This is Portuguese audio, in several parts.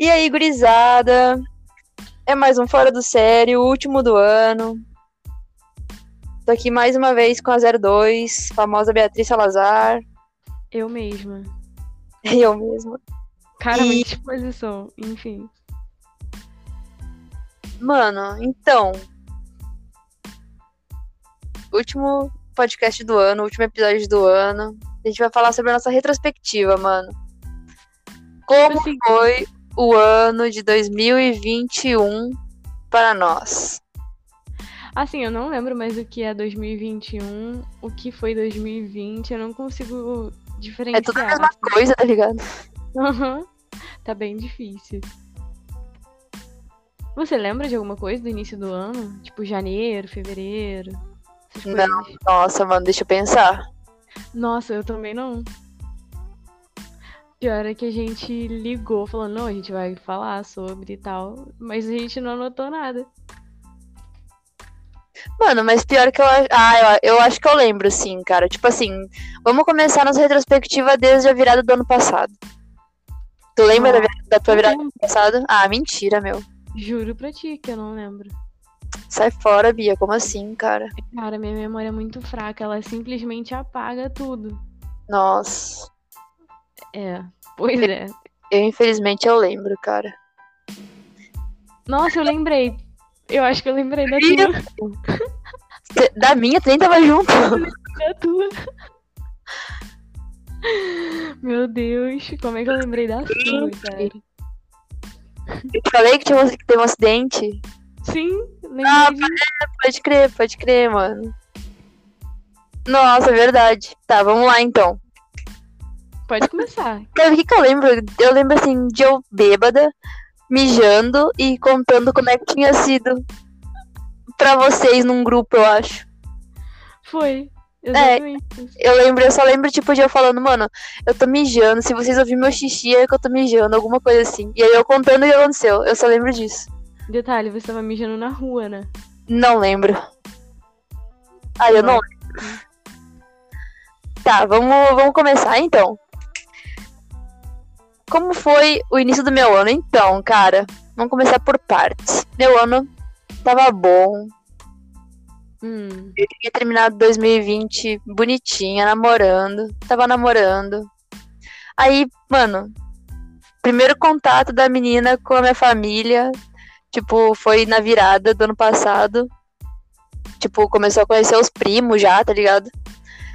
E aí, gurizada? É mais um Fora do Sério, o último do ano. Tô aqui mais uma vez com a 02, famosa Beatriz Salazar. Eu mesma. Eu mesma. Cara, E- muita exposição, enfim. Mano, então. Último podcast do ano, último episódio do ano. A gente vai falar sobre a nossa retrospectiva, mano. Como Assim, foi o ano de 2021 para nós? assim, eu não lembro mais o que é 2021, o que foi 2020, eu não consigo É diferenciar. tudo a mesma coisa, tá ligado? Tá bem difícil. Você lembra de alguma coisa do início do ano? Tipo janeiro, fevereiro? Não. Nossa, mano, deixa eu pensar. Nossa, eu também não. Pior é que a gente ligou falando, não, a gente vai falar sobre e tal, mas a gente não anotou nada. Mano, mas pior que eu acho. Ah, eu, eu acho que eu lembro, sim, cara. Tipo assim, vamos começar nossa retrospectiva desde a virada do ano passado. Tu lembra da, Ah, virada- da tua virada do ano passado? Ah, mentira, meu. Juro pra ti que eu não lembro. Sai fora, Bia. Como assim, cara? Cara, minha memória é muito fraca, ela simplesmente apaga tudo. Nossa. É, pois é. Eu, infelizmente, eu lembro, cara. Nossa, eu lembrei. Eu acho que eu lembrei da tua. Da minha, tu nem tava junto. Da tua. Meu Deus, como é que eu lembrei da sua, cara? Eu te falei que, tinha, que teve um acidente. Sim, lembrei Ah. Pode crer, pode crer, mano. Nossa, é verdade. Tá, vamos lá então. Pode começar. Cara, o que, que eu lembro? Eu lembro assim de eu bêbada, mijando e contando como é que tinha sido pra vocês num grupo, eu acho. Foi. Exatamente. isso. Eu lembro, eu só lembro, tipo, de eu falando, mano, eu tô mijando, se vocês ouvirem meu xixi é que eu tô mijando, alguma coisa assim. E aí eu contando o que aconteceu, eu só lembro disso. Detalhe, você tava mijando na rua, né? Não lembro. Ah, eu não lembro. Tá, vamos, vamos começar então. Como foi o início do meu ano? Então, cara, vamos começar por partes. Meu ano tava bom. Hum. Eu tinha terminado 2020 bonitinha, namorando. Tava namorando. Aí, mano, primeiro contato da menina com a minha família, tipo, foi na virada do ano passado. Tipo, começou a conhecer os primos já, tá ligado?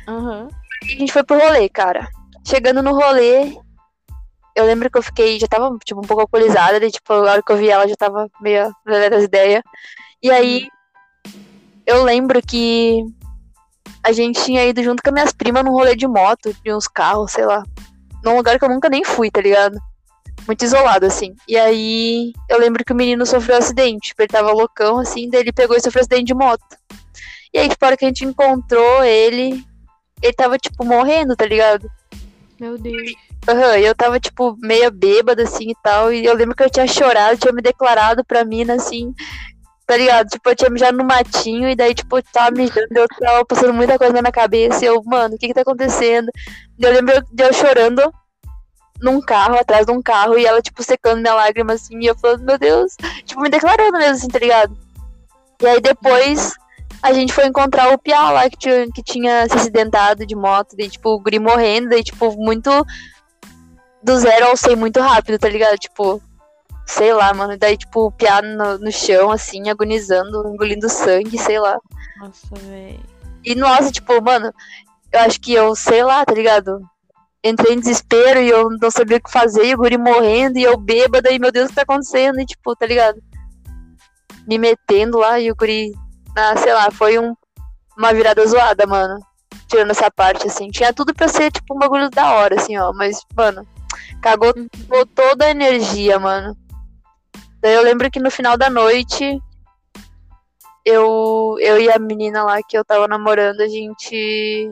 Aham. E a gente foi pro rolê, cara. Chegando no rolê, eu lembro que eu fiquei, já tava, tipo, um pouco alcoolizada, e, tipo, a hora que eu vi ela já tava meio das ideias. E aí, eu lembro que a gente tinha ido junto com as minhas primas num rolê de moto, de uns carros, sei lá. Num lugar que eu nunca nem fui, tá ligado? Muito isolado, assim. E aí, eu lembro que o menino sofreu um acidente. Tipo, ele tava loucão, assim, daí ele pegou e sofreu um acidente de moto. E aí, tipo, a hora que a gente encontrou ele, ele tava, tipo, morrendo, tá ligado? Meu Deus. E eu tava, tipo, meio bêbada, assim, e tal. E eu lembro que eu tinha chorado, tinha me declarado pra mina, assim, tá ligado? Tipo, eu tinha mijado no matinho, e daí, tipo, eu tava mijando, eu tava passando muita coisa na minha cabeça. E eu, mano, o que que tá acontecendo? E eu lembro de eu chorando num carro, atrás de um carro, e ela, tipo, secando minha lágrima, assim, e eu falando, meu Deus, tipo, me declarando mesmo, assim, tá ligado? E aí depois a gente foi encontrar o Piá lá que tinha, que tinha se acidentado de moto, daí, tipo, o guri morrendo, daí, tipo, muito do zero ao 100 muito rápido, tá ligado? Tipo, sei lá, mano. Daí, tipo, o Piá no, no chão, assim, agonizando, engolindo sangue, sei lá. Nossa, velho. E, nossa, tipo, mano, eu acho que eu, sei lá, tá ligado? Entrei em desespero e eu não sabia o que fazer, e o guri morrendo, e eu bêbada, e meu Deus, o que tá acontecendo? E, tipo, tá ligado? Me metendo lá, e o guri, ah, sei lá, foi um, uma virada zoada, mano. Tirando essa parte, assim. Tinha tudo pra ser, tipo, um bagulho da hora, assim, ó. Mas, mano, cagou Uhum. Ficou toda a energia, mano. Daí eu lembro que no final da noite, eu, eu e a menina lá que eu tava namorando, a gente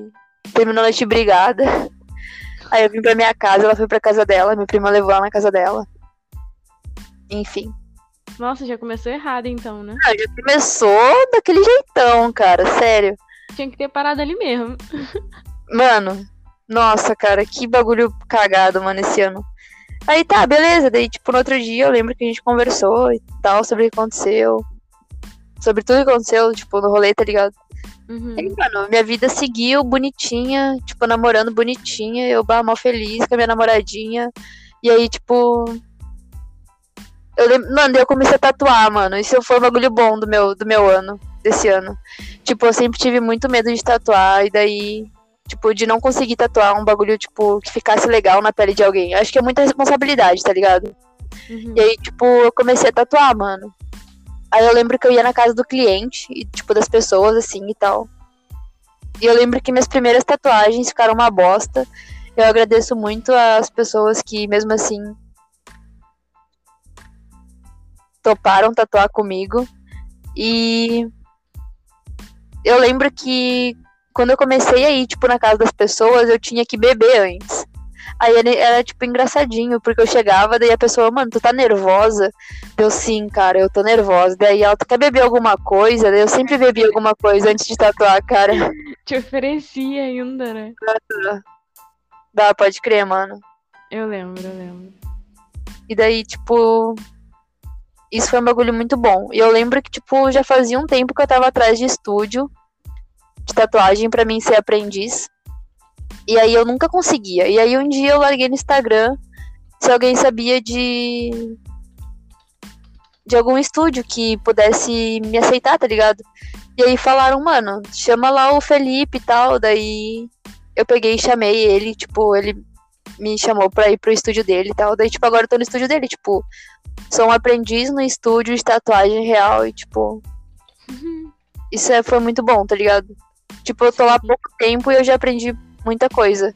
terminou a noite brigada. Aí eu vim pra minha casa, ela foi pra casa dela, minha prima levou ela na casa dela. Enfim. Nossa, já começou errado então, né? Ah, já começou daquele jeitão, cara, sério. Tinha que ter parado ali mesmo. Mano, nossa, cara, que bagulho cagado, mano, esse ano. Aí tá, beleza. Daí, tipo, no outro dia eu lembro que a gente conversou e tal sobre o que aconteceu. Sobre tudo que aconteceu, tipo, no rolê, tá ligado? Uhum. E, mano, minha vida seguiu bonitinha, tipo, namorando bonitinha, eu bah, mal feliz com a minha namoradinha. E aí, tipo. Eu lembro, mano, eu comecei a tatuar, mano. Isso foi um bagulho bom do meu, do meu ano, desse ano. Tipo, eu sempre tive muito medo de tatuar, e daí, tipo, de não conseguir tatuar um bagulho, tipo, que ficasse legal na pele de alguém. Acho que é muita responsabilidade, tá ligado? Uhum. E aí, tipo, eu comecei a tatuar, mano. Aí eu lembro que eu ia na casa do cliente, e, tipo, das pessoas, assim, e tal. E eu lembro que minhas primeiras tatuagens ficaram uma bosta. Eu agradeço muito às pessoas que, mesmo assim, toparam tatuar comigo. E eu lembro que quando eu comecei a ir, tipo, na casa das pessoas, eu tinha que beber antes. Aí era, era, tipo, engraçadinho, porque eu chegava, daí a pessoa, mano, tu tá nervosa? Eu, sim, cara, eu tô nervosa. Daí ela, tu quer beber alguma coisa? Daí eu sempre bebi alguma coisa antes de tatuar, cara. Te oferecia ainda, né? Dá, pode crer, mano. Eu lembro, eu lembro. E daí, tipo. Isso foi um bagulho muito bom. E eu lembro que, tipo, já fazia um tempo que eu tava atrás de estúdio de tatuagem pra mim ser aprendiz. E aí eu nunca conseguia. E aí um dia eu larguei no Instagram se alguém sabia de. de algum estúdio que pudesse me aceitar, tá ligado? E aí falaram, mano, chama lá o Felipe e tal. Daí eu peguei e chamei ele, tipo, ele me chamou pra ir pro estúdio dele e tal. Daí, tipo, agora eu tô no estúdio dele, tipo, sou um aprendiz no estúdio de tatuagem real e, tipo. Isso é, foi muito bom, tá ligado? Tipo, eu tô lá há pouco tempo e eu já aprendi muita coisa.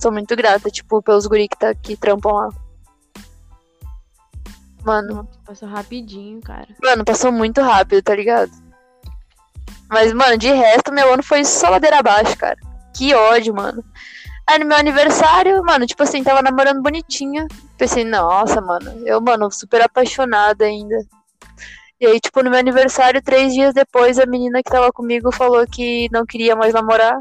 Sou muito grata, tipo, pelos guri que, tá, que trampam lá. Mano, Passou rapidinho, cara. mano, passou muito rápido, tá ligado? Mas, mano, de resto, meu ano foi só ladeira abaixo, cara. Que ódio, mano. Aí no meu aniversário, mano, tipo assim, tava namorando bonitinha. Pensei, nossa, mano, eu, mano, super apaixonada ainda. E aí, tipo, no meu aniversário, três dias depois, a menina que tava comigo falou que não queria mais namorar.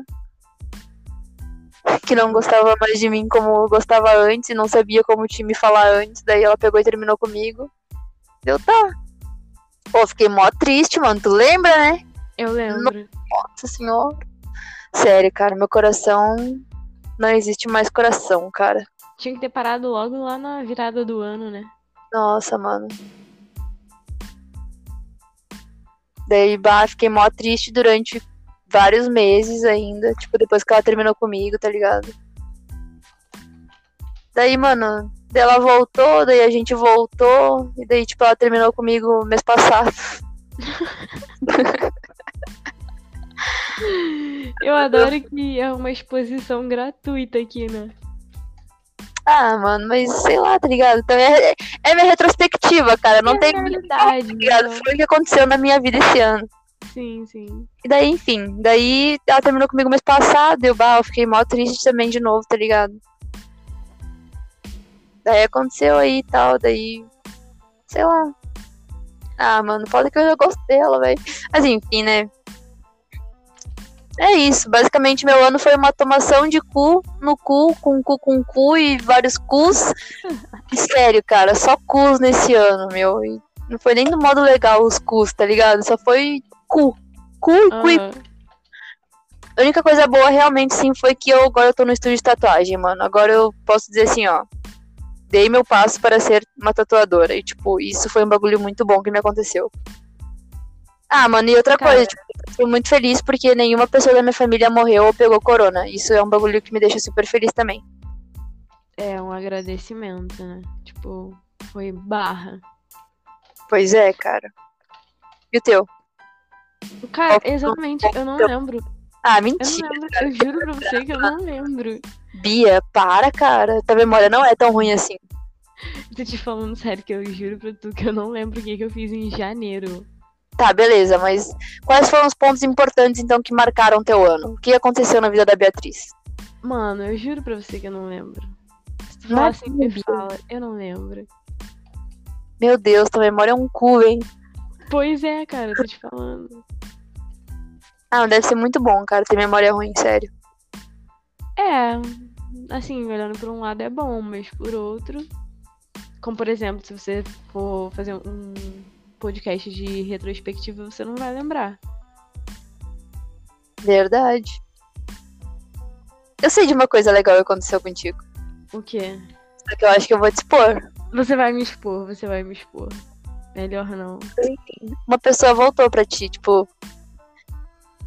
Que não gostava mais de mim como gostava antes, e não sabia como te me falar antes. Daí ela pegou e terminou comigo. Deu, tá. Pô, fiquei mó triste, mano. Tu lembra, né? Eu lembro. Nossa senhora. Sério, cara, meu coração. Não existe mais coração, cara. Tinha que ter parado logo lá na virada do ano, né? Nossa, mano. Daí, bah, fiquei mó triste durante vários meses ainda. Tipo, depois que ela terminou comigo, tá ligado? Daí, mano, ela voltou, daí a gente voltou. E daí, tipo, ela terminou comigo mês passado. Eu adoro que é uma exposição gratuita aqui, né? Ah, mano, mas sei lá, tá ligado? Então, é, é minha retrospectiva, cara. Não é tem. realidade, Tá ligado? então. Foi o que aconteceu na minha vida esse ano. Sim, sim. E daí, enfim, daí ela terminou comigo mês passado, eu, bah, eu fiquei mó triste também de novo, tá ligado? Daí aconteceu aí e tal, daí. Sei lá. Ah, mano, foda que eu já gosto dela, velho. Mas enfim, né? É isso. Basicamente, meu ano foi uma tomação de cu no cu, com cu com cu e vários cus. Sério, cara, só cus nesse ano, meu. E não foi nem do modo legal os cus, tá ligado? Só foi cu. Cu e cu e Aham. a única coisa boa realmente sim foi que eu agora eu tô no estúdio de tatuagem, mano. Agora eu posso dizer assim, ó. Dei meu passo para ser uma tatuadora. E, tipo, isso foi um bagulho muito bom que me aconteceu. Ah, mano, e outra Cara. coisa, tipo, eu fico muito feliz porque nenhuma pessoa da minha família morreu ou pegou corona. Isso é um bagulho que me deixa super feliz também. É um agradecimento, né? Tipo, foi barra. Pois é, cara. E o teu? Cara, exatamente, eu não lembro. Ah, Eu mentira. lembro. Eu juro pra você que eu não lembro. Bia, para, cara. Tua memória não é tão ruim assim. Tô te falando sério que eu juro pra tu que eu não lembro o que, que eu fiz em janeiro. Tá, beleza, mas quais foram os pontos importantes, então, que marcaram teu ano? O que aconteceu na vida da Beatriz? Mano, eu juro pra você que eu não lembro. Se tu é assim, me fala. Eu não lembro. Meu Deus, tua memória é um cu, hein? Pois é, cara, eu tô te falando. Ah, deve ser muito bom, cara, ter memória ruim, sério. É, assim, olhando por um lado é bom, mas por outro. Como por exemplo, se você for fazer um podcast de retrospectiva, você não vai lembrar. Verdade. Eu sei de uma coisa legal que aconteceu contigo. O quê? Só que eu acho que eu vou te expor. Você vai me expor, você vai me expor. Melhor não. Uma pessoa voltou pra ti, tipo.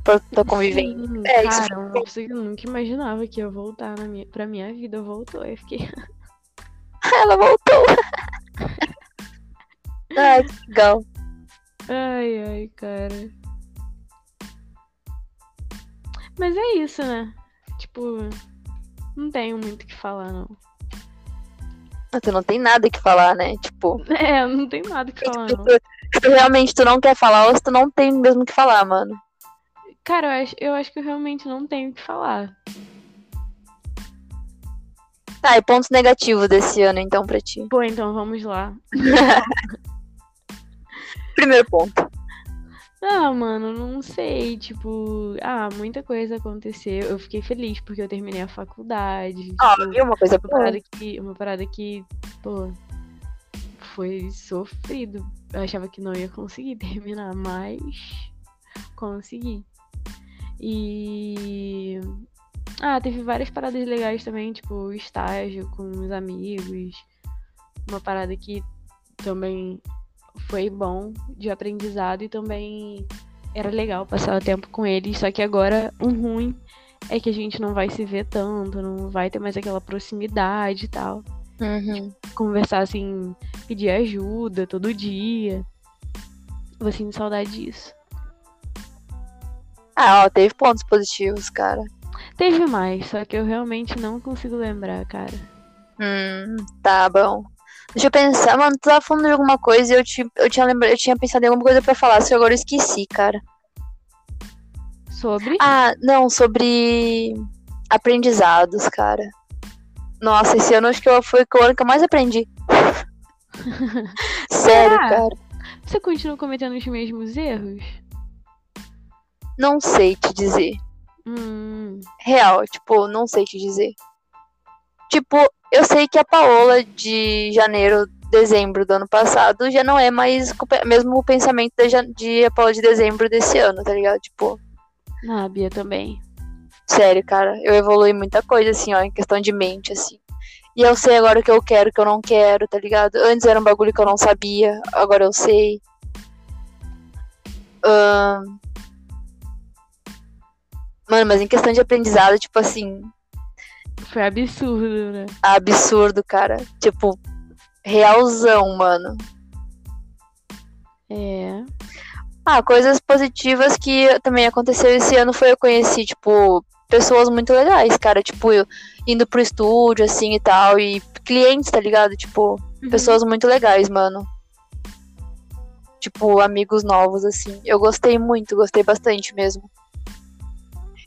Pra tua convivência. Sim, É, isso cara, que eu nunca imaginava que ia voltar na minha, pra minha vida, voltou. Eu fiquei. Ela voltou. Ai, que legal. Ai, ai, cara. Mas é isso, né? Tipo, não tenho muito o que falar, não. Ah, Tu não tem nada que falar, né? Tipo, É, não tem nada o que falar, não. tu, tu realmente tu não quer falar ou se tu não tem mesmo o que falar, mano. Cara, eu acho, eu acho que eu realmente não tenho o que falar. Tá, e pontos negativos desse ano, então, pra ti. Pô, então vamos lá. Primeiro ponto. Ah, mano, não sei. Tipo, ah, muita coisa aconteceu. Eu fiquei feliz porque eu terminei a faculdade. Ó, tipo, viu uma coisa uma boa? parada que, uma parada que, pô, foi sofrido. Eu achava que não ia conseguir terminar, mas consegui. E ah, teve várias paradas legais também, tipo estágio com os amigos. Uma parada que também foi bom de aprendizado e também era legal passar o tempo com eles. Só que agora o ruim é que a gente não vai se ver tanto, não vai ter mais aquela proximidade e tal. Uhum. Conversar assim, pedir ajuda todo dia. Vou sentir saudade disso. Ah, ó, teve pontos positivos, cara. Teve mais, só que eu realmente não consigo lembrar, cara. Hum, tá bom. Deixa eu pensar, mano, tu tava falando de alguma coisa e eu, te, eu, tinha lembra, eu tinha pensado em alguma coisa pra falar, só que agora eu esqueci, cara. Sobre? Ah, não, sobre aprendizados, cara. Nossa, esse ano acho que eu- foi o ano que eu mais aprendi. Sério, Será? cara. Você continua cometendo os mesmos erros? Não sei te dizer. Hum, Real, tipo, não sei te dizer. Tipo, eu sei que a Paola de janeiro, dezembro do ano passado já não é mais mesmo o pensamento de, de a Paola de dezembro desse ano, tá ligado? Tipo, ah, Bia também. sério, cara, eu evolui muita coisa, assim, ó, em questão de mente, assim. E eu sei agora o que eu quero, o que eu não quero, tá ligado? Antes era um bagulho que eu não sabia, agora eu sei. Ahn. Mano, mas em questão de aprendizado, tipo assim, Foi absurdo, né? absurdo, cara. Tipo, realzão, mano. É. Ah, coisas positivas que também aconteceu esse ano foi eu conheci, tipo, pessoas muito legais, cara. Tipo, eu indo pro estúdio, assim e tal. E clientes, tá ligado? Tipo, Uhum. pessoas muito legais, mano. Tipo, amigos novos, assim. Eu gostei muito, gostei bastante mesmo.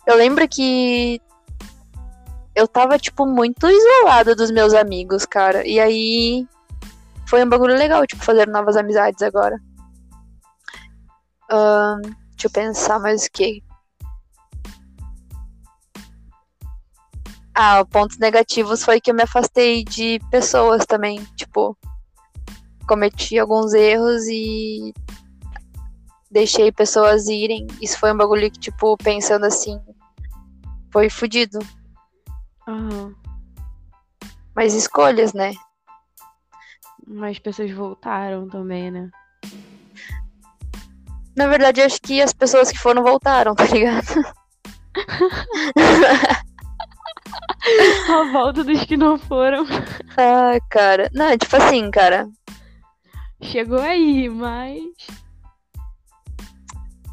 Eu lembro que eu tava, tipo, muito isolada dos meus amigos, cara. E aí foi um bagulho legal, tipo, fazer novas amizades agora. Ahn, deixa eu pensar mais o que. Ah, pontos negativos foi que eu me afastei de pessoas também. Tipo, cometi alguns erros e deixei pessoas irem. Isso foi um bagulho que, tipo, pensando assim, foi fudido. Aham. Mas escolhas, né? Mas pessoas voltaram também, né? Na verdade, acho que as pessoas que foram voltaram, tá ligado? A volta dos que não foram. Ah, cara. Não, tipo assim, cara. Chegou aí, mas.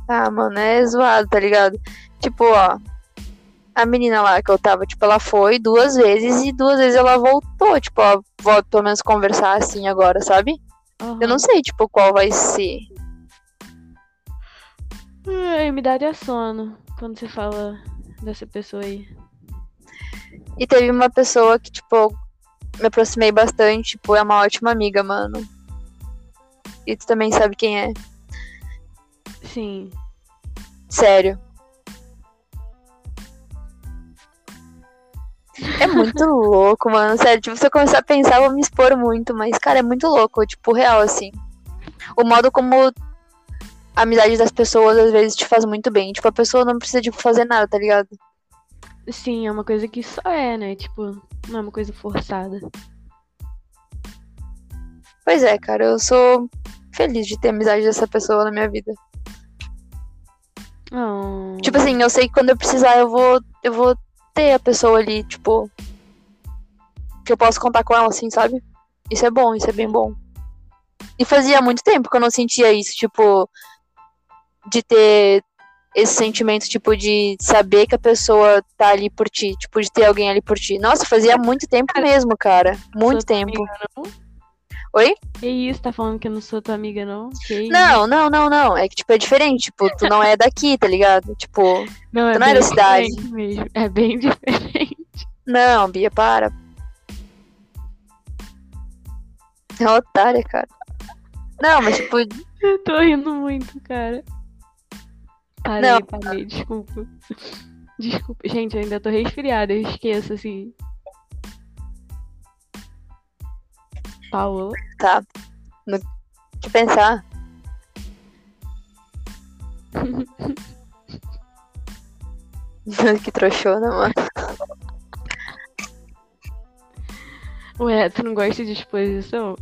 Ah, mano, é zoado, tá ligado? Tipo, ó. A menina lá que eu tava, tipo, ela foi duas vezes e duas vezes ela voltou. Tipo, ó, pelo menos conversar assim agora, sabe? Aham. Eu não sei, tipo, qual vai ser. Ai, me dá até sono quando você fala dessa pessoa aí. E teve uma pessoa que, tipo, me aproximei bastante, tipo, é uma ótima amiga, mano. E tu também sabe quem é. Sim. Sério. É muito louco, mano. Sério, tipo, se eu começar a pensar, eu vou me expor muito. Mas, cara, é muito louco, tipo, real, assim. O modo como a amizade das pessoas às vezes te faz muito bem. Tipo, a pessoa não precisa, tipo, fazer nada, tá ligado? Sim, é uma coisa que só é, né? Tipo, não é uma coisa forçada. Pois é, cara, eu sou feliz de ter amizade dessa pessoa na minha vida. Oh. Tipo assim, eu sei que quando eu precisar, eu vou, eu vou ter a pessoa ali, tipo. Que eu posso contar com ela, assim, sabe? Isso é bom, isso é bem bom. E fazia muito tempo que eu não sentia isso, tipo. De ter esse sentimento, tipo, de saber que a pessoa tá ali por ti, tipo, de ter alguém ali por ti. Nossa, fazia muito tempo mesmo, cara. Muito tempo. Oi? Que isso, tá falando que eu não sou tua amiga, não? Que Não, não, não, não. É que, tipo, é diferente. Tipo, tu não é daqui, tá ligado? Tipo, não, é tu não é da cidade. Mesmo. É bem diferente. não, Bia, para. É uma otária, cara. Não, mas, tipo, Eu tô rindo muito, cara. Parei, Não. parei, desculpa. Desculpa. Gente, eu ainda tô resfriada, eu esqueço, assim. Paola. tá. No... que pensar. que trouxona, mano. Ué, tu não gosta de exposição?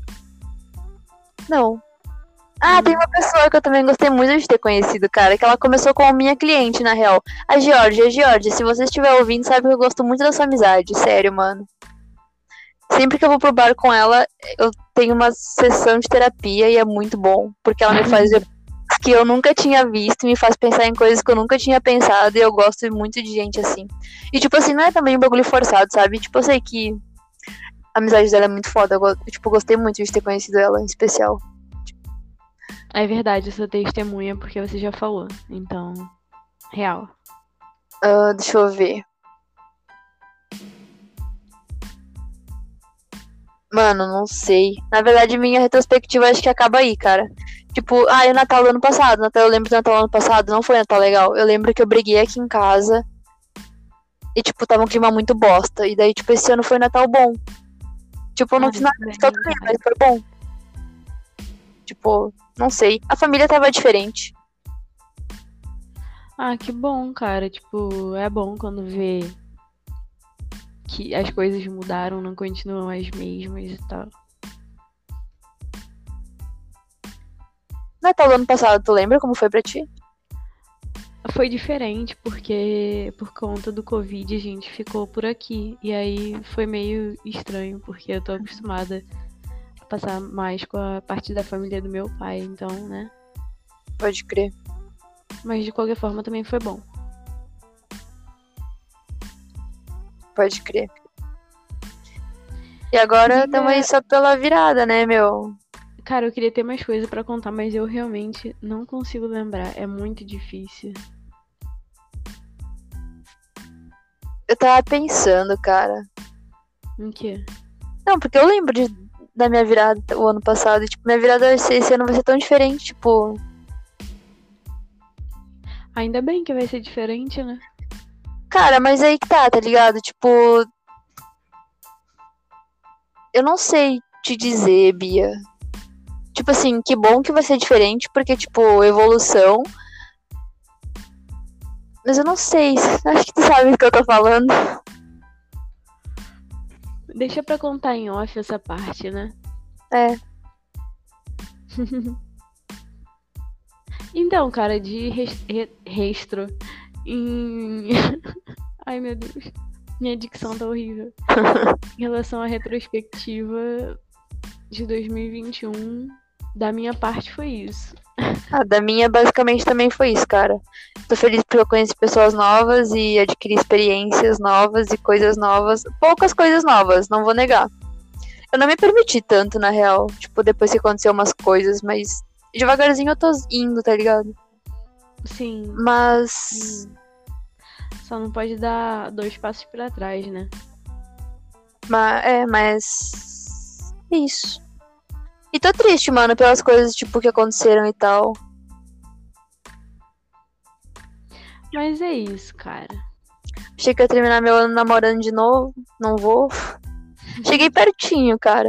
Não. Ah, tem uma pessoa que eu também gostei muito de ter conhecido, cara, que ela começou como minha cliente, na real. A Georgia, a Georgia, se você estiver ouvindo, sabe que eu gosto muito da sua amizade, sério, mano. Sempre que eu vou pro bar com ela, eu tenho uma sessão de terapia e é muito bom, porque ela me faz ver que eu nunca tinha visto, me faz pensar em coisas que eu nunca tinha pensado e eu gosto muito de gente assim. E tipo assim, não é também um bagulho forçado, sabe? Tipo, eu sei que a amizade dela é muito foda, eu, tipo, gostei muito de ter conhecido ela, em especial. É verdade, eu sou testemunha porque você já falou. Então, real. Ah, deixa eu ver. Mano, não sei. Na verdade, minha retrospectiva acho que acaba aí, cara. Tipo, ah, e o Natal do ano passado. Natal, eu lembro do Natal do ano passado, não foi Natal legal. Eu lembro que eu briguei aqui em casa. E, tipo, tava um clima muito bosta. E daí, tipo, esse ano foi Natal bom. Tipo, eu não fiz nada de todo mas foi bom. Tipo, não sei. A família tava diferente. Ah, que bom, cara. Tipo, é bom quando vê que as coisas mudaram, não continuam as mesmas e tal. Natal do ano passado, tu lembra como foi pra ti? Foi diferente porque por conta do Covid a gente ficou por aqui. E aí foi meio estranho, porque eu tô acostumada a passar mais com a parte da família do meu pai, então, né? Pode crer. Mas de qualquer forma também foi bom. Pode crer. E agora estamos aí só pela virada, né, meu? Cara, eu queria ter mais coisa pra contar, mas eu realmente não consigo lembrar. É muito difícil. Eu tava pensando, cara. Em quê? Não, porque eu lembro de, da minha virada o ano passado. E, tipo, minha virada esse ano vai ser tão diferente. Tipo, Ainda bem que vai ser diferente, né? Cara, mas aí que tá, tá ligado? Tipo. Eu não sei te dizer, Bia. Tipo assim, que bom que vai ser diferente, porque, tipo, evolução. Mas eu não sei. Acho que tu sabe do que eu tô falando. Deixa pra contar em off essa parte, né? É. Então, cara, de res- re- restro em. Ai, meu Deus. Minha dicção tá horrível. em relação à retrospectiva de 2021, da minha parte foi isso. Ah, da minha, basicamente, também foi isso, cara. Tô feliz porque eu conheci pessoas novas e adquiri experiências novas e coisas novas. Poucas coisas novas, não vou negar. Eu não me permiti tanto, na real. Tipo, depois que aconteceu umas coisas, mas devagarzinho eu tô indo, tá ligado? Sim, Mas. só não pode dar dois passos pra trás, né? é, mas. é Isso. E tô triste, mano, pelas coisas, tipo, que aconteceram e tal. Mas é isso, cara. Achei que ia terminar meu ano namorando de novo. Não vou. Cheguei pertinho, cara.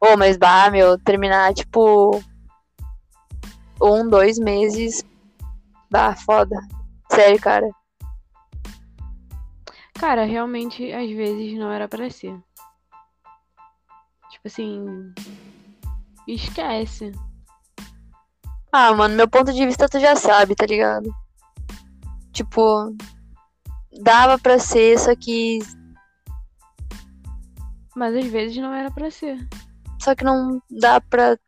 Ô, oh, mas bah, meu, terminar, tipo. Um, dois meses. Bah, foda. Sério, cara. Cara, realmente, às vezes não era pra ser. Tipo assim. Esquece. Ah, mano, meu ponto de vista tu já sabe, tá ligado? Tipo, dava pra ser, só que. Mas às vezes não era pra ser. Só que não dá pra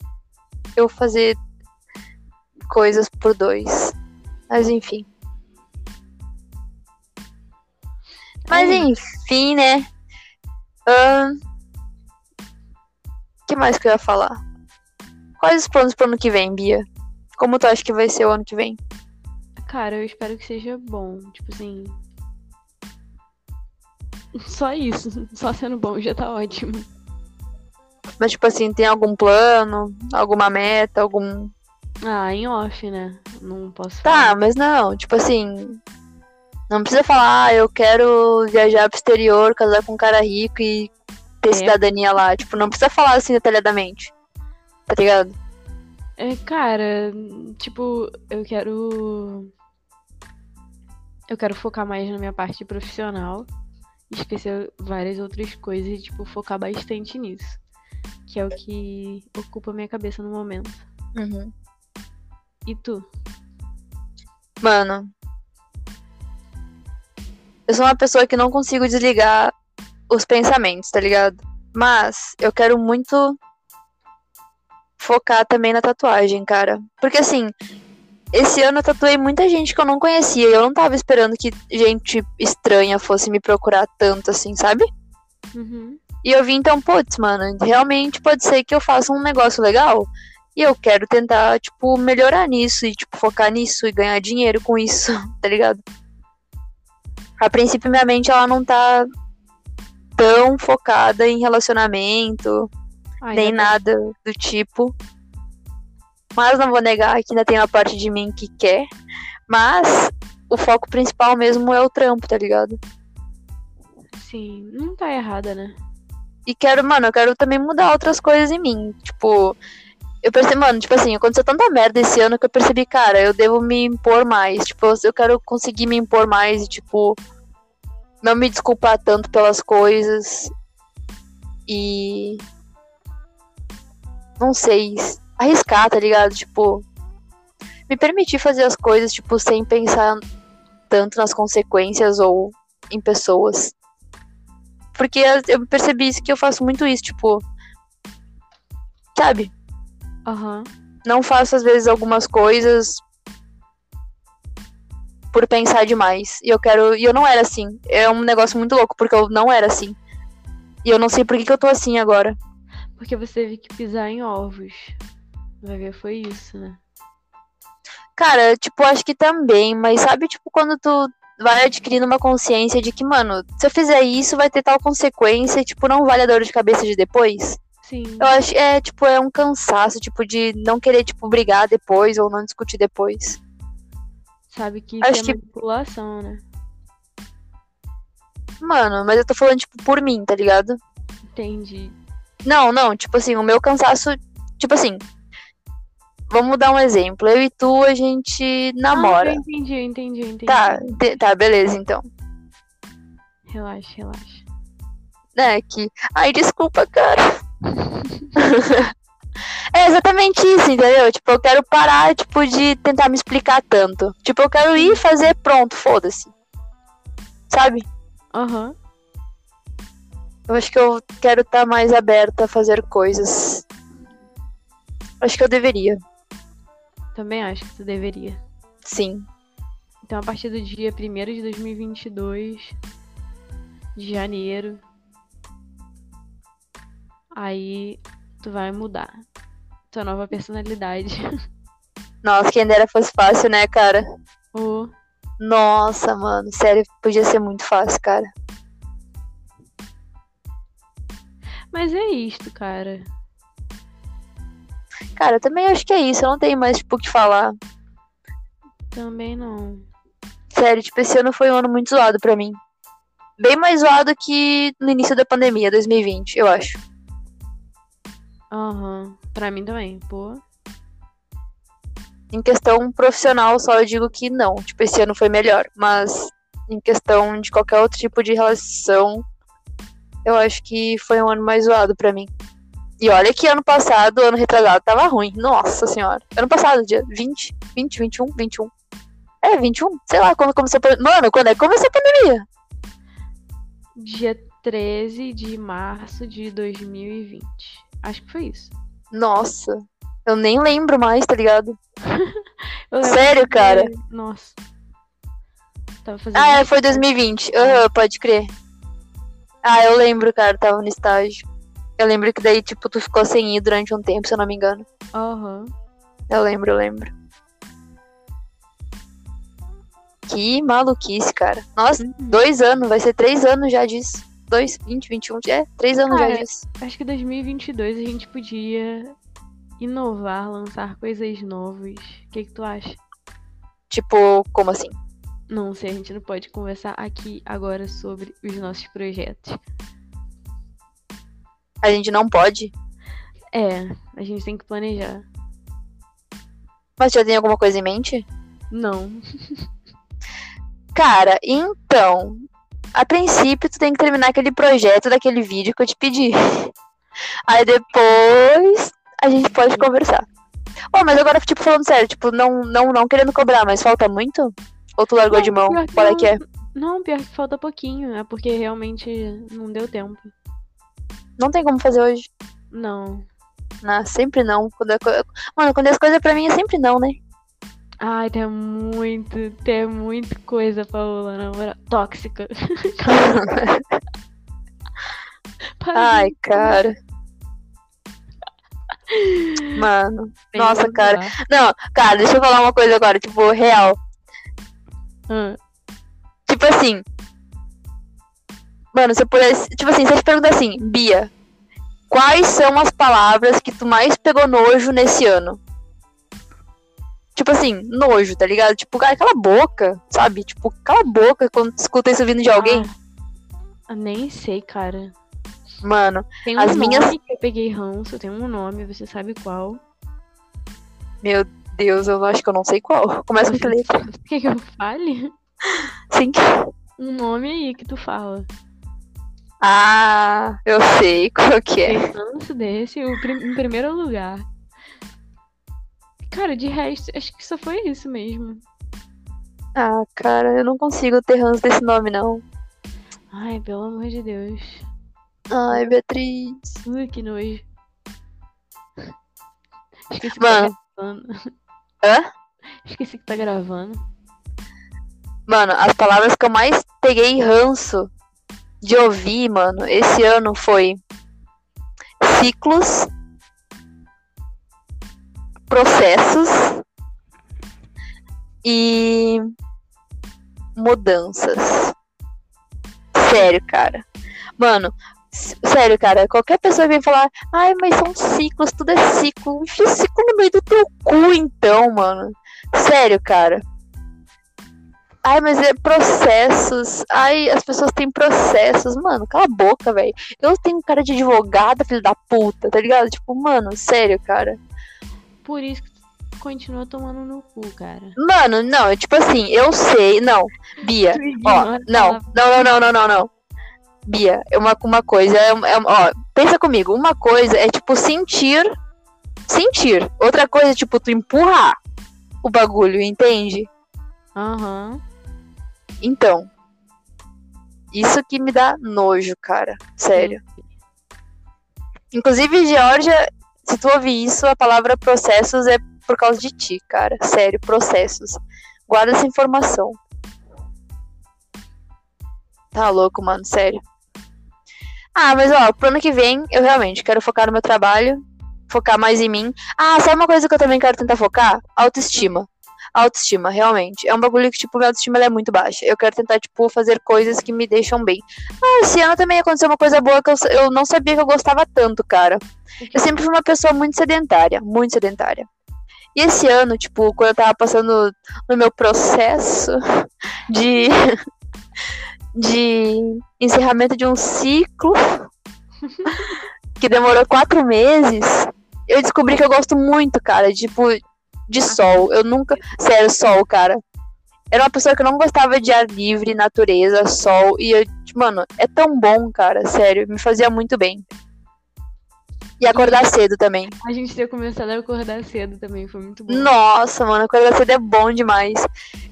eu fazer coisas por dois. Mas enfim. Mas é. enfim, né? O uh... que mais que eu ia falar? Quais os planos pro ano que vem, Bia? Como tu acha que vai ser o ano que vem? Cara, eu espero que seja bom. Tipo assim. Só isso. Só sendo bom já tá ótimo. Mas, tipo assim, tem algum plano? Alguma meta? Algum. Ah, em off, né? Não posso tá, falar. Tá, mas não. Tipo assim. Não precisa falar, ah, eu quero viajar pro exterior, casar com um cara rico e ter é. cidadania lá. Tipo, não precisa falar assim detalhadamente. Tá ligado? É, cara, tipo, eu quero. Eu quero focar mais na minha parte profissional. Esquecer várias outras coisas e, tipo, focar bastante nisso. Que é o que ocupa minha cabeça no momento. Uhum. E tu? Mano. Eu sou uma pessoa que não consigo desligar os pensamentos, tá ligado? Mas eu quero muito focar também na tatuagem, cara. Porque assim, esse ano eu tatuei muita gente que eu não conhecia. E eu não tava esperando que gente estranha fosse me procurar tanto assim, sabe? Uhum. E eu vi então, putz, mano, realmente pode ser que eu faça um negócio legal. E eu quero tentar, tipo, melhorar nisso e, tipo, focar nisso e ganhar dinheiro com isso, tá ligado? A princípio, minha mente, ela não tá tão focada em relacionamento, Ai, nem nada do tipo. Mas não vou negar que ainda tem uma parte de mim que quer. Mas o foco principal mesmo é o trampo, tá ligado? Sim, não tá errada, né? E quero, mano, eu quero também mudar outras coisas em mim. Tipo, eu percebi, mano, tipo assim, aconteceu tanta merda esse ano que eu percebi, cara, eu devo me impor mais. Tipo, eu quero conseguir me impor mais e, tipo, não me desculpar tanto pelas coisas. E não sei, arriscar, tá ligado? Tipo, me permitir fazer as coisas, tipo, sem pensar tanto nas consequências ou em pessoas. Porque eu percebi isso que eu faço muito isso, tipo. Sabe? Uhum. Não faço, às vezes, algumas coisas por pensar demais. E eu quero. E eu não era assim. É um negócio muito louco, porque eu não era assim. E eu não sei por que, que eu tô assim agora. Porque você teve que pisar em ovos. Vai ver, foi isso, né? Cara, tipo, acho que também, mas sabe, tipo, quando tu vai adquirindo uma consciência de que, mano, se eu fizer isso, vai ter tal consequência, tipo, não vale a dor de cabeça de depois? Sim. Eu acho, é, tipo, é um cansaço, tipo, de não querer, tipo, brigar depois ou não discutir depois. Sabe que acho é que... manipulação, né? Mano, mas eu tô falando, tipo, por mim, tá ligado? Entendi. Não, não, tipo assim, o meu cansaço, tipo assim, vamos dar um exemplo. Eu e tu, a gente namora. Ah, entendi, entendi, entendi. Tá, tá, beleza, então. Relaxa, relaxa. É que. Ai, desculpa, cara. é exatamente isso, entendeu? Tipo, eu quero parar, tipo, de tentar me explicar tanto. Tipo, eu quero ir fazer pronto, foda-se. Sabe? Aham. Uhum. Eu acho que eu quero estar tá mais aberta a fazer coisas. Acho que eu deveria. Também acho que você deveria. Sim. Então, a partir do dia 1 de 2022, de janeiro, aí tu vai mudar. Tua nova personalidade. Nossa, quem dera fosse fácil, né, cara? Oh. Nossa, mano, sério, podia ser muito fácil, cara. Mas é isto, cara. Cara, eu também acho que é isso. Eu não tenho mais, tipo, o que falar. Também não. Sério, tipo, esse ano foi um ano muito zoado pra mim. Bem mais zoado que no início da pandemia, 2020, eu acho. Aham. Pra mim também, pô. Em questão profissional, só eu digo que não. Tipo, esse ano foi melhor. Mas em questão de qualquer outro tipo de relação, eu acho que foi um ano mais zoado pra mim. E olha que ano passado, ano retrasado, tava ruim. Nossa senhora. Ano passado, dia 20, 20, 21, 21. É, 21? Sei lá, quando começou a pandemia. Mano, quando é que começou a pandemia? Dia 13 de março de 2020. Acho que foi isso. Nossa. Eu nem lembro mais, tá ligado? Sério, que- cara? Nossa. Tava fazendo. Ah, é, foi 2020. Aham, pode crer. Ah, eu lembro, cara, tava no estágio. Eu lembro que daí, tipo, tu ficou sem ir durante um tempo, se eu não me engano. Aham. Eu lembro, eu lembro. Que maluquice, cara. Nossa, Uhum. dois anos, vai ser três anos já disso. Dois, 20, 21, é, três anos já Cara, disso. Acho que 2022 a gente podia inovar, lançar coisas novas. O que, que tu acha? Tipo, como assim? Não sei, a gente não pode conversar aqui agora sobre os nossos projetos. A gente não pode? É, a gente tem que planejar. Mas já tem alguma coisa em mente? Não. Cara, então, a princípio tu tem que terminar aquele projeto daquele vídeo que eu te pedi. Aí depois a gente pode conversar. Oh, mas agora, tipo, falando sério, tipo, não, não, não querendo cobrar, mas falta muito? Ou tu largou Não, de mão? Qual é que é? Não, pior que falta pouquinho. É porque realmente não deu tempo. Não tem como fazer hoje. Não. Não, sempre não. Quando co- Mano, quando as coisas pra mim é sempre não, né? Ai, tem muito, tem muita coisa, Paola, na moral. Tóxica. Ai, cara. Mano. Bem Nossa, cara. popular. Não, cara, deixa eu falar uma coisa agora, tipo, real. Ah, Tipo assim. Mano, se eu pudesse. Tipo assim, se eu te perguntar assim, Bia, quais são as palavras que tu mais pegou nojo nesse ano? Tipo assim, nojo, tá ligado? Tipo, cara, cala a boca, sabe? Tipo, cala a boca quando tu escuta isso vindo de alguém. ah, nem sei, cara. Mano, Tem um As nome minhas- que eu peguei ranço, tem um nome, você sabe qual. meu Deus, eu acho que eu não sei qual. Começa com que letra. Quer que eu fale? Sim. Um nome aí que tu fala. Ah, eu sei qual que é. Ranço desse, o prim- em primeiro lugar. Cara, de resto, acho que só foi isso mesmo. Ah, cara, eu não consigo ter ranço desse nome, não. Ai, pelo amor de Deus. Ai, Beatriz. Ui, que nojo. Esqueci que Mano. tá gravando. Hã? Esqueci que tá gravando. Mano, as palavras que eu mais peguei ranço de ouvir, mano, esse ano foi ciclos, processos e mudanças. Sério, cara. Mano, sério, cara, qualquer pessoa vem falar, ai, mas são ciclos, tudo é ciclo. Enfia ciclo no meio do teu cu, então, mano. Sério, cara. Ai, mas é processos. Ai, as pessoas têm processos. Mano, cala a boca, velho. Eu tenho cara de advogada, filho da puta, tá ligado? Tipo, mano, sério, cara. Por isso que tu continua tomando no cu, cara. Mano, não, tipo assim, eu sei. Não, Bia, ó, não, não, não, não, não, não, não. Bia, é uma, uma coisa, é, é- ó, pensa comigo, uma coisa é tipo sentir, sentir. Outra coisa é tipo tu empurrar o bagulho, entende? Aham. Então, isso que me dá nojo, cara. Sério. Inclusive, Georgia, se tu ouvir isso, a palavra processos é por causa de ti, cara. Sério, processos. Guarda essa informação. Tá louco, mano, sério. Ah, mas ó, pro ano que vem, eu realmente quero focar no meu trabalho, focar mais em mim. Ah, sabe uma coisa que eu também quero tentar focar? Autoestima. Autoestima, realmente. É um bagulho que, tipo, minha autoestima é muito baixa. Eu quero tentar, tipo, fazer coisas que me deixam bem. Ah, esse ano também aconteceu uma coisa boa que eu, eu não sabia que eu gostava tanto, cara. Eu sempre fui uma pessoa muito sedentária, muito sedentária. E esse ano, tipo, quando eu tava passando no meu processo de, de encerramento de um ciclo que demorou quatro meses, eu descobri que eu gosto muito, cara, tipo, de sol. Eu nunca. Sério, sol, cara. Era uma pessoa que não gostava de ar livre, natureza, sol. E eu, mano, é tão bom, cara, sério. Me fazia muito bem. E acordar cedo também. A gente ter começado a acordar cedo também, foi muito bom. Nossa, mano, acordar cedo é bom demais.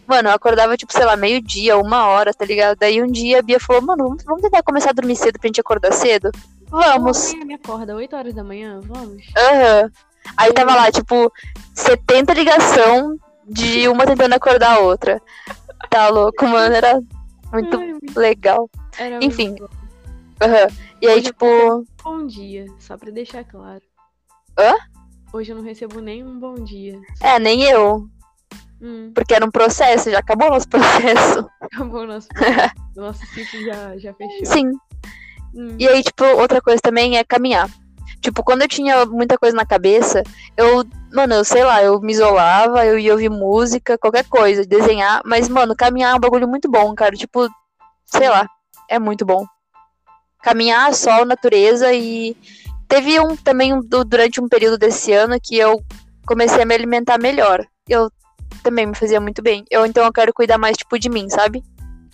Mano, eu acordava, tipo, sei lá, meio-dia, uma hora, tá ligado? Daí um dia a Bia falou, mano, vamos tentar começar a dormir cedo pra gente acordar cedo? Vamos. Amanhã me acorda, 8 horas da manhã, vamos? Aham. Uhum. Aí tava lá, tipo, 70 ligação de uma tentando acordar a outra. Tá louco, mano, era muito Ai, legal. Era Enfim. Uhum. E aí, tipo. Bom dia, só pra deixar claro. Hã? Hoje eu não recebo nenhum bom dia. É, nem eu. Hum. Porque era um processo, já acabou o nosso processo. Acabou o nosso processo. nosso ciclo já, já fechou. Sim. Hum. E aí, tipo, outra coisa também é caminhar. Tipo, quando eu tinha muita coisa na cabeça, eu, mano, eu sei lá, eu me isolava, eu ia ouvir música, qualquer coisa, desenhar, mas, mano, caminhar é um bagulho muito bom, cara. Tipo, sei lá, é muito bom caminhar, sol, natureza e teve um também um, durante um período desse ano que eu comecei a me alimentar melhor. Eu também me fazia muito bem. Eu então eu quero cuidar mais tipo de mim, sabe?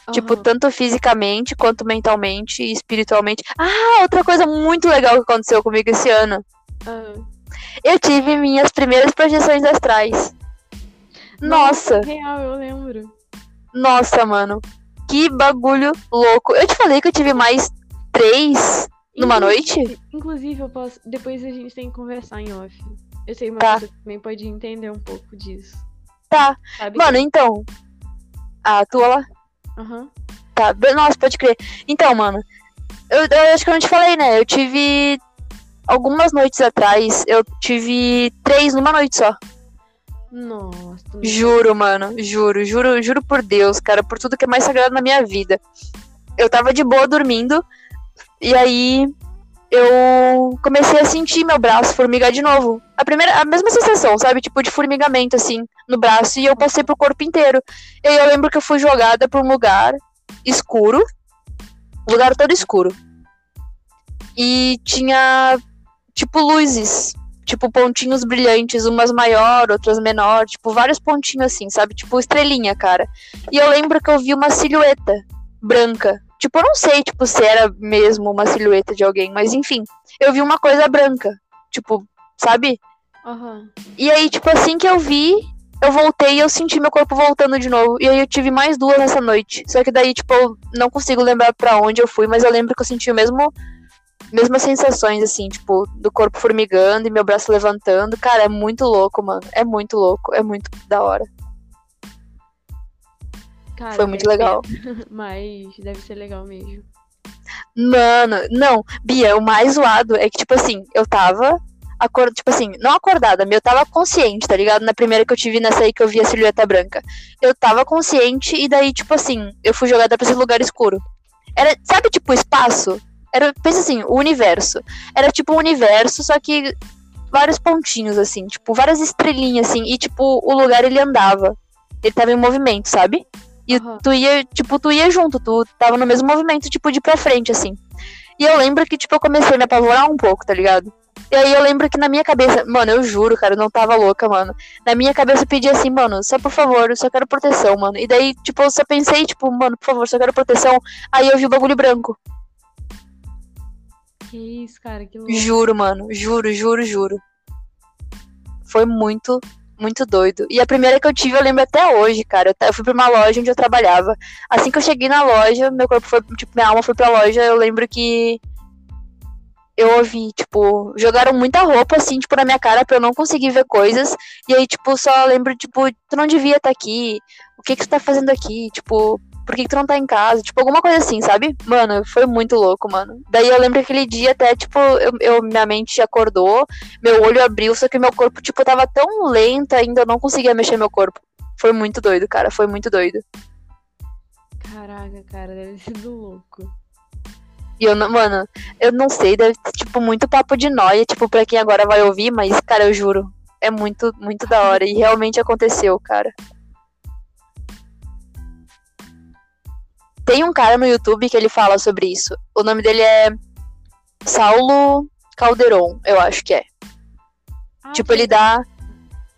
Uhum. Tipo, tanto fisicamente quanto mentalmente e espiritualmente. Ah, outra coisa muito legal que aconteceu comigo esse ano. Uhum. Eu tive minhas primeiras projeções astrais. Nossa. Nossa. Real, eu lembro. Nossa, mano. Que bagulho louco. Eu te falei que eu tive mais três numa noite? Inclusive, eu posso. Depois a gente tem que conversar em off. Eu sei, mas tá. você também pode entender um pouco disso. Tá. Sabe Mano, então. A tua lá? Uhum. Tá. Nossa, pode crer. Então, mano. Eu, eu acho que eu não te falei, né? Eu tive. Algumas noites atrás, eu tive três numa noite só. Nossa. Juro, mano. Juro, juro, juro por Deus, cara. Por tudo que é mais sagrado na minha vida. Eu tava de boa dormindo. E aí eu comecei a sentir meu braço formigar de novo. A primeira, a mesma sensação, sabe? Tipo de formigamento, assim, no braço. E eu passei pro corpo inteiro. E eu lembro que eu fui jogada pra um lugar escuro. lugar todo escuro. E tinha, tipo, luzes. Tipo, pontinhos brilhantes, umas maior, outras menor. Tipo, vários pontinhos assim, sabe? Tipo, estrelinha, cara. E eu lembro que eu vi uma silhueta branca Tipo, eu não sei, tipo, se era mesmo uma silhueta de alguém, mas enfim. Eu vi uma coisa branca. Tipo, sabe? Uhum. E aí, tipo, assim que eu vi, eu voltei e eu senti meu corpo voltando de novo. E aí eu tive mais duas nessa noite. Só que daí, tipo, eu não consigo lembrar para onde eu fui, mas eu lembro que eu senti o mesmo. Mesmas sensações, assim, tipo, do corpo formigando e meu braço levantando. Cara, é muito louco, mano. É muito louco. É muito da hora. Cara, Foi muito legal. Ser... Mas deve ser legal mesmo. Mano, não, Bia, o mais zoado é que, tipo assim, eu tava. Acord... Tipo assim, não acordada, eu tava consciente, tá ligado? Na primeira que eu tive nessa aí que eu vi a silhueta branca. Eu tava consciente e daí, tipo assim, eu fui jogada pra esse lugar escuro. Era, sabe, tipo, o espaço? Era, pensa assim, o universo. Era tipo um universo, só que vários pontinhos, assim, tipo, várias estrelinhas, assim, e tipo, o lugar ele andava. Ele tava em movimento, sabe? E uhum. tu ia, tipo, tu ia junto, tu tava no mesmo movimento, tipo, de pra frente, assim. E eu lembro que, tipo, eu comecei a me apavorar um pouco, tá ligado? E aí eu lembro que na minha cabeça, mano, eu juro, cara, eu não tava louca, mano. Na minha cabeça eu pedi assim, mano, só por favor, eu só quero proteção, mano. E daí, tipo, eu só pensei, tipo, mano, por favor, só quero proteção. Aí eu vi o bagulho branco. Que isso, cara, que louco. Juro, mano, juro, juro, juro. Foi muito muito doido. E a primeira que eu tive, eu lembro até hoje, cara. Eu, fui pra uma loja onde eu trabalhava. Assim que eu cheguei na loja, meu corpo foi, tipo, minha alma foi pra loja, eu lembro que eu ouvi, tipo, jogaram muita roupa, assim, tipo, na minha cara pra eu não conseguir ver coisas. E aí, tipo, só lembro, tipo, tu não devia estar tá aqui. O que que tu tá fazendo aqui? Tipo, por que, que tu não tá em casa? Tipo, alguma coisa assim, sabe? Mano, foi muito louco, mano. Daí eu lembro que aquele dia até, tipo, eu, eu, minha mente acordou, meu olho abriu, só que meu corpo, tipo, tava tão lento ainda, eu não conseguia mexer meu corpo. Foi muito doido, cara, foi muito doido. Caraca, cara, deve ser do louco. E eu não, mano, eu não sei, deve ter, tipo, muito papo de noia, tipo, pra quem agora vai ouvir, mas, cara, eu juro, é muito, muito da hora. E realmente aconteceu, cara. Tem um cara no YouTube que ele fala sobre isso. O nome dele é Saulo Calderon, eu acho que é. Ah, tipo, ele dá.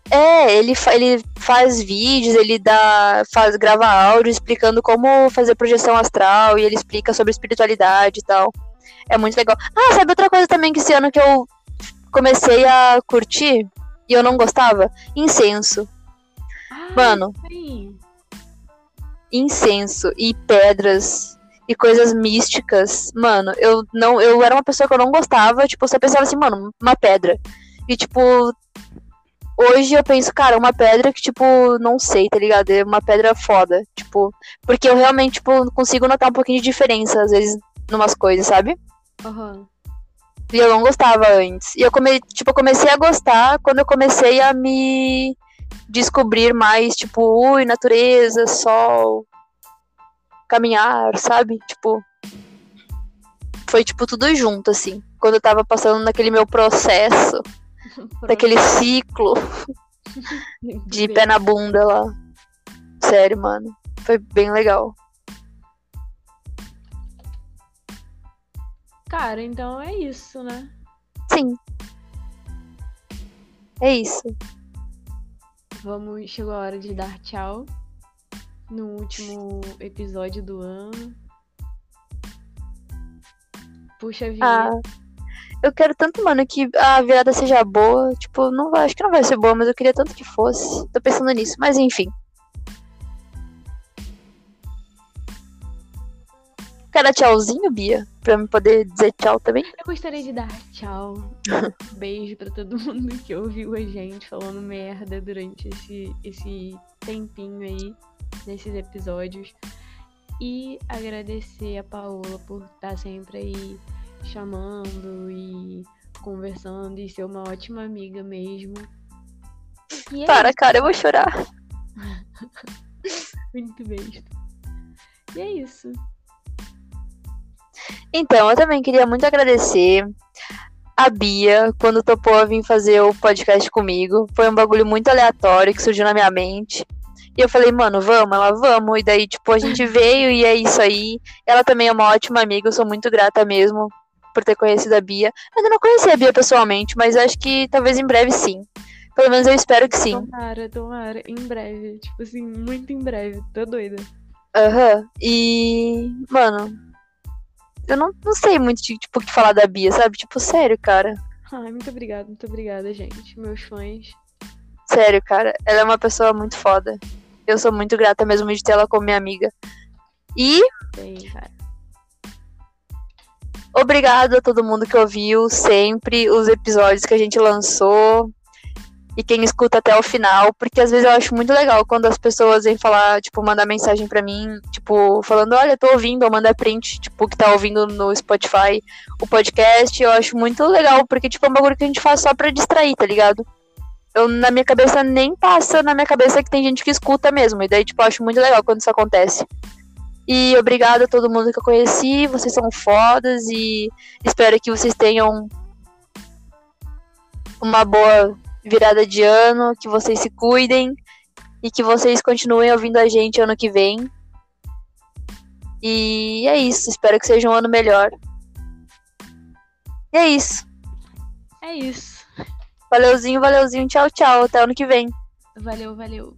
É, ele, fa ele faz vídeos, ele dá. faz, grava áudio explicando como fazer projeção astral e ele explica sobre espiritualidade e tal. É muito legal. Ah, sabe outra coisa também que esse ano que eu comecei a curtir e eu não gostava? Incenso. Ah, Mano. Sim. Incenso e pedras e coisas místicas. Mano, eu não, eu era uma pessoa que eu não gostava, tipo, você pensava assim, mano, uma pedra. E tipo, hoje eu penso, cara, uma pedra que, tipo, não sei, tá ligado? É uma pedra foda. Tipo, porque eu realmente, tipo, consigo notar um pouquinho de diferença, às vezes, numas coisas, sabe? Uhum. E eu não gostava antes. E eu come, tipo, eu comecei a gostar quando eu comecei a me descobrir mais, tipo, ui, natureza, sol, caminhar, sabe? Tipo, foi tipo tudo junto assim. Quando eu tava passando naquele meu processo, daquele ciclo de pé na bunda lá. Sério, mano. Foi bem legal. Cara, então é isso, né? Sim. É isso. Vamos, chegou a hora de dar tchau no último episódio do ano. Puxa vida. Ah, eu quero tanto, mano, que a virada seja boa. Tipo, não vai, acho que não vai ser boa, mas eu queria tanto que fosse. Tô pensando nisso, mas enfim. Dar tchauzinho, Bia? Pra me poder dizer tchau também? Eu gostaria de dar tchau. Beijo pra todo mundo que ouviu a gente falando merda durante esse, esse tempinho aí, nesses episódios. E agradecer a Paola por estar sempre aí chamando e conversando e ser uma ótima amiga mesmo. É Para, isso. cara, eu vou chorar. Muito beijo. E é isso. Então, eu também queria muito agradecer a Bia quando topou vir fazer o podcast comigo. Foi um bagulho muito aleatório que surgiu na minha mente. E eu falei, mano, vamos, ela vamos. E daí, tipo, a gente veio e é isso aí. Ela também é uma ótima amiga, eu sou muito grata mesmo por ter conhecido a Bia. Ainda não conheci a Bia pessoalmente, mas acho que talvez em breve sim. Pelo menos eu espero que sim. Tomara, tomara, em breve. Tipo assim, muito em breve. Tô doida. Aham. Uhum. E, mano, eu não, não sei muito, tipo, o que falar da Bia, sabe? Tipo, sério, cara. Ai, muito obrigada, muito obrigada, gente. Meus fãs. Sério, cara. Ela é uma pessoa muito foda. Eu sou muito grata mesmo de ter ela como minha amiga. E. Bem, cara. Obrigado a todo mundo que ouviu sempre os episódios que a gente lançou e quem escuta até o final, porque às vezes eu acho muito legal quando as pessoas vêm falar, tipo, mandar mensagem para mim, tipo, falando, olha, tô ouvindo, ou manda print, tipo, que tá ouvindo no Spotify o podcast, eu acho muito legal, porque, tipo, é um bagulho que a gente faz só pra distrair, tá ligado? Eu, na minha cabeça, nem passa na minha cabeça que tem gente que escuta mesmo, e daí, tipo, eu acho muito legal quando isso acontece. E obrigado a todo mundo que eu conheci, vocês são fodas, e espero que vocês tenham uma boa virada de ano, que vocês se cuidem e que vocês continuem ouvindo a gente ano que vem. E é isso, espero que seja um ano melhor. E é isso. É isso. Valeuzinho, valeuzinho, tchau, tchau, até ano que vem. Valeu, valeu.